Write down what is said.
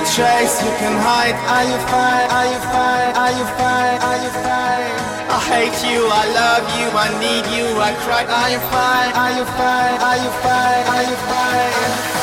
bring the chase, you can hide. Are you fine? Are you fine? Are you fine? Are you fine? I hate you, I love you, I need you, I cry. Are you fine? Are you fine? Are you fine? Are you fine?